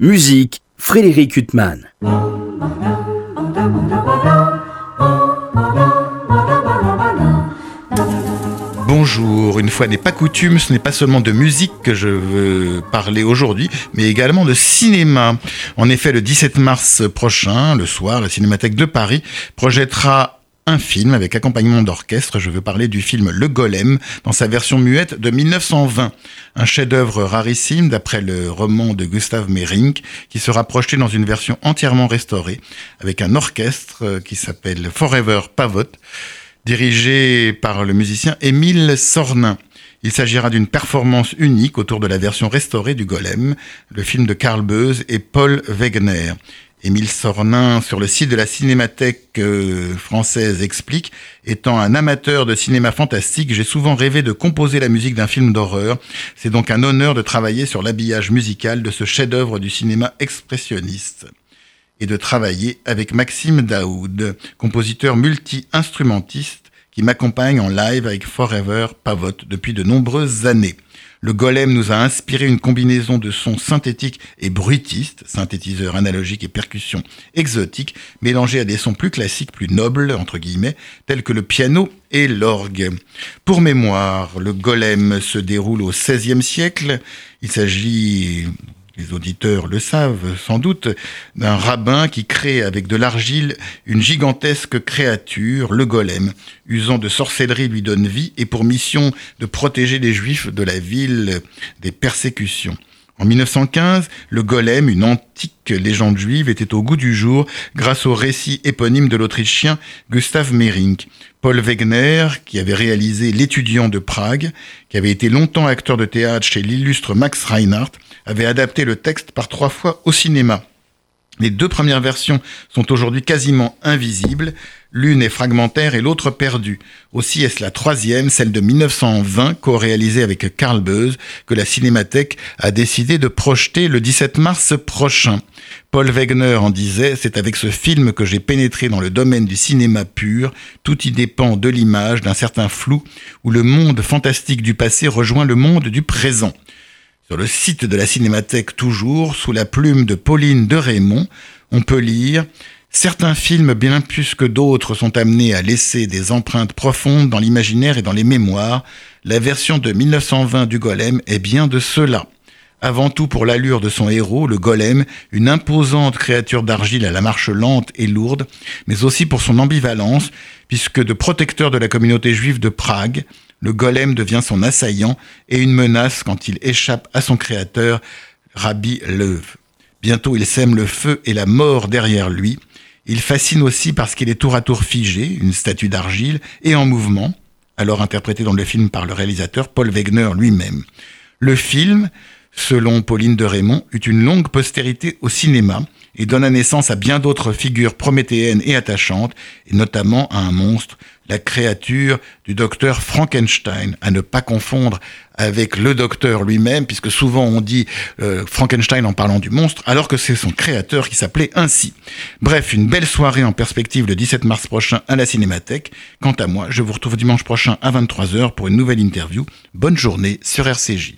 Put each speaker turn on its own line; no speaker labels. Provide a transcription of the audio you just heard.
Musique, Frédéric Huttman.
Bonjour, une fois n'est pas coutume, ce n'est pas seulement de musique que je veux parler aujourd'hui, mais également de cinéma. En effet, le 17 mars prochain, le soir, la Cinémathèque de Paris projettera un film avec accompagnement d'orchestre. Je veux parler du film Le Golem dans sa version muette de 1920. Un chef-d'œuvre rarissime d'après le roman de Gustav Meyrink qui sera projeté dans une version entièrement restaurée avec un orchestre qui s'appelle Forever Pavot dirigé par le musicien Émile Sornin. Il s'agira d'une performance unique autour de la version restaurée du Golem, le film de Karl Beuys et Paul Wegener. Émile Sornin, sur le site de la Cinémathèque euh, française, explique Étant un amateur de cinéma fantastique, j'ai souvent rêvé de composer la musique d'un film d'horreur. C'est donc un honneur de travailler sur l'habillage musical de ce chef-d'œuvre du cinéma expressionniste et de travailler avec Maxime Daoud, compositeur multi-instrumentiste qui m'accompagne en live avec Forever Pavot depuis de nombreuses années. Le golem nous a inspiré une combinaison de sons synthétiques et bruitistes, synthétiseurs analogiques et percussions exotiques, mélangés à des sons plus classiques, plus nobles, entre guillemets, tels que le piano et l'orgue. Pour mémoire, le golem se déroule au XVIe siècle. Il s'agit les auditeurs le savent sans doute, d'un rabbin qui crée avec de l'argile une gigantesque créature, le golem, usant de sorcellerie lui donne vie et pour mission de protéger les juifs de la ville des persécutions. En 1915, le golem, une antique légende juive, était au goût du jour grâce au récit éponyme de l'Autrichien Gustav Meyrink. Paul Wegener, qui avait réalisé L'étudiant de Prague, qui avait été longtemps acteur de théâtre chez l'illustre Max Reinhardt, avait adapté le texte par trois fois au cinéma. Les deux premières versions sont aujourd'hui quasiment invisibles, l'une est fragmentaire et l'autre perdue. Aussi est-ce la troisième, celle de 1920, co-réalisée avec Karl Beuys, que la Cinémathèque a décidé de projeter le 17 mars prochain. Paul Wegener en disait, c'est avec ce film que j'ai pénétré dans le domaine du cinéma pur, tout y dépend de l'image, d'un certain flou, où le monde fantastique du passé rejoint le monde du présent. Sur le site de la Cinémathèque toujours, sous la plume de Pauline de Raymond, on peut lire Certains films, bien plus que d'autres, sont amenés à laisser des empreintes profondes dans l'imaginaire et dans les mémoires. La version de 1920 du Golem est bien de cela. Avant tout pour l'allure de son héros, le golem, une imposante créature d'argile à la marche lente et lourde, mais aussi pour son ambivalence, puisque de protecteur de la communauté juive de Prague, le golem devient son assaillant et une menace quand il échappe à son créateur, Rabbi Leuve. Bientôt il sème le feu et la mort derrière lui. Il fascine aussi parce qu'il est tour à tour figé, une statue d'argile, et en mouvement, alors interprété dans le film par le réalisateur Paul Wegener lui-même. Le film, selon Pauline de Raymond, eut une longue postérité au cinéma et donna naissance à bien d'autres figures prométhéennes et attachantes, et notamment à un monstre, la créature du docteur Frankenstein, à ne pas confondre avec le docteur lui-même, puisque souvent on dit euh, Frankenstein en parlant du monstre, alors que c'est son créateur qui s'appelait ainsi. Bref, une belle soirée en perspective le 17 mars prochain à la Cinémathèque. Quant à moi, je vous retrouve dimanche prochain à 23h pour une nouvelle interview. Bonne journée sur RCJ.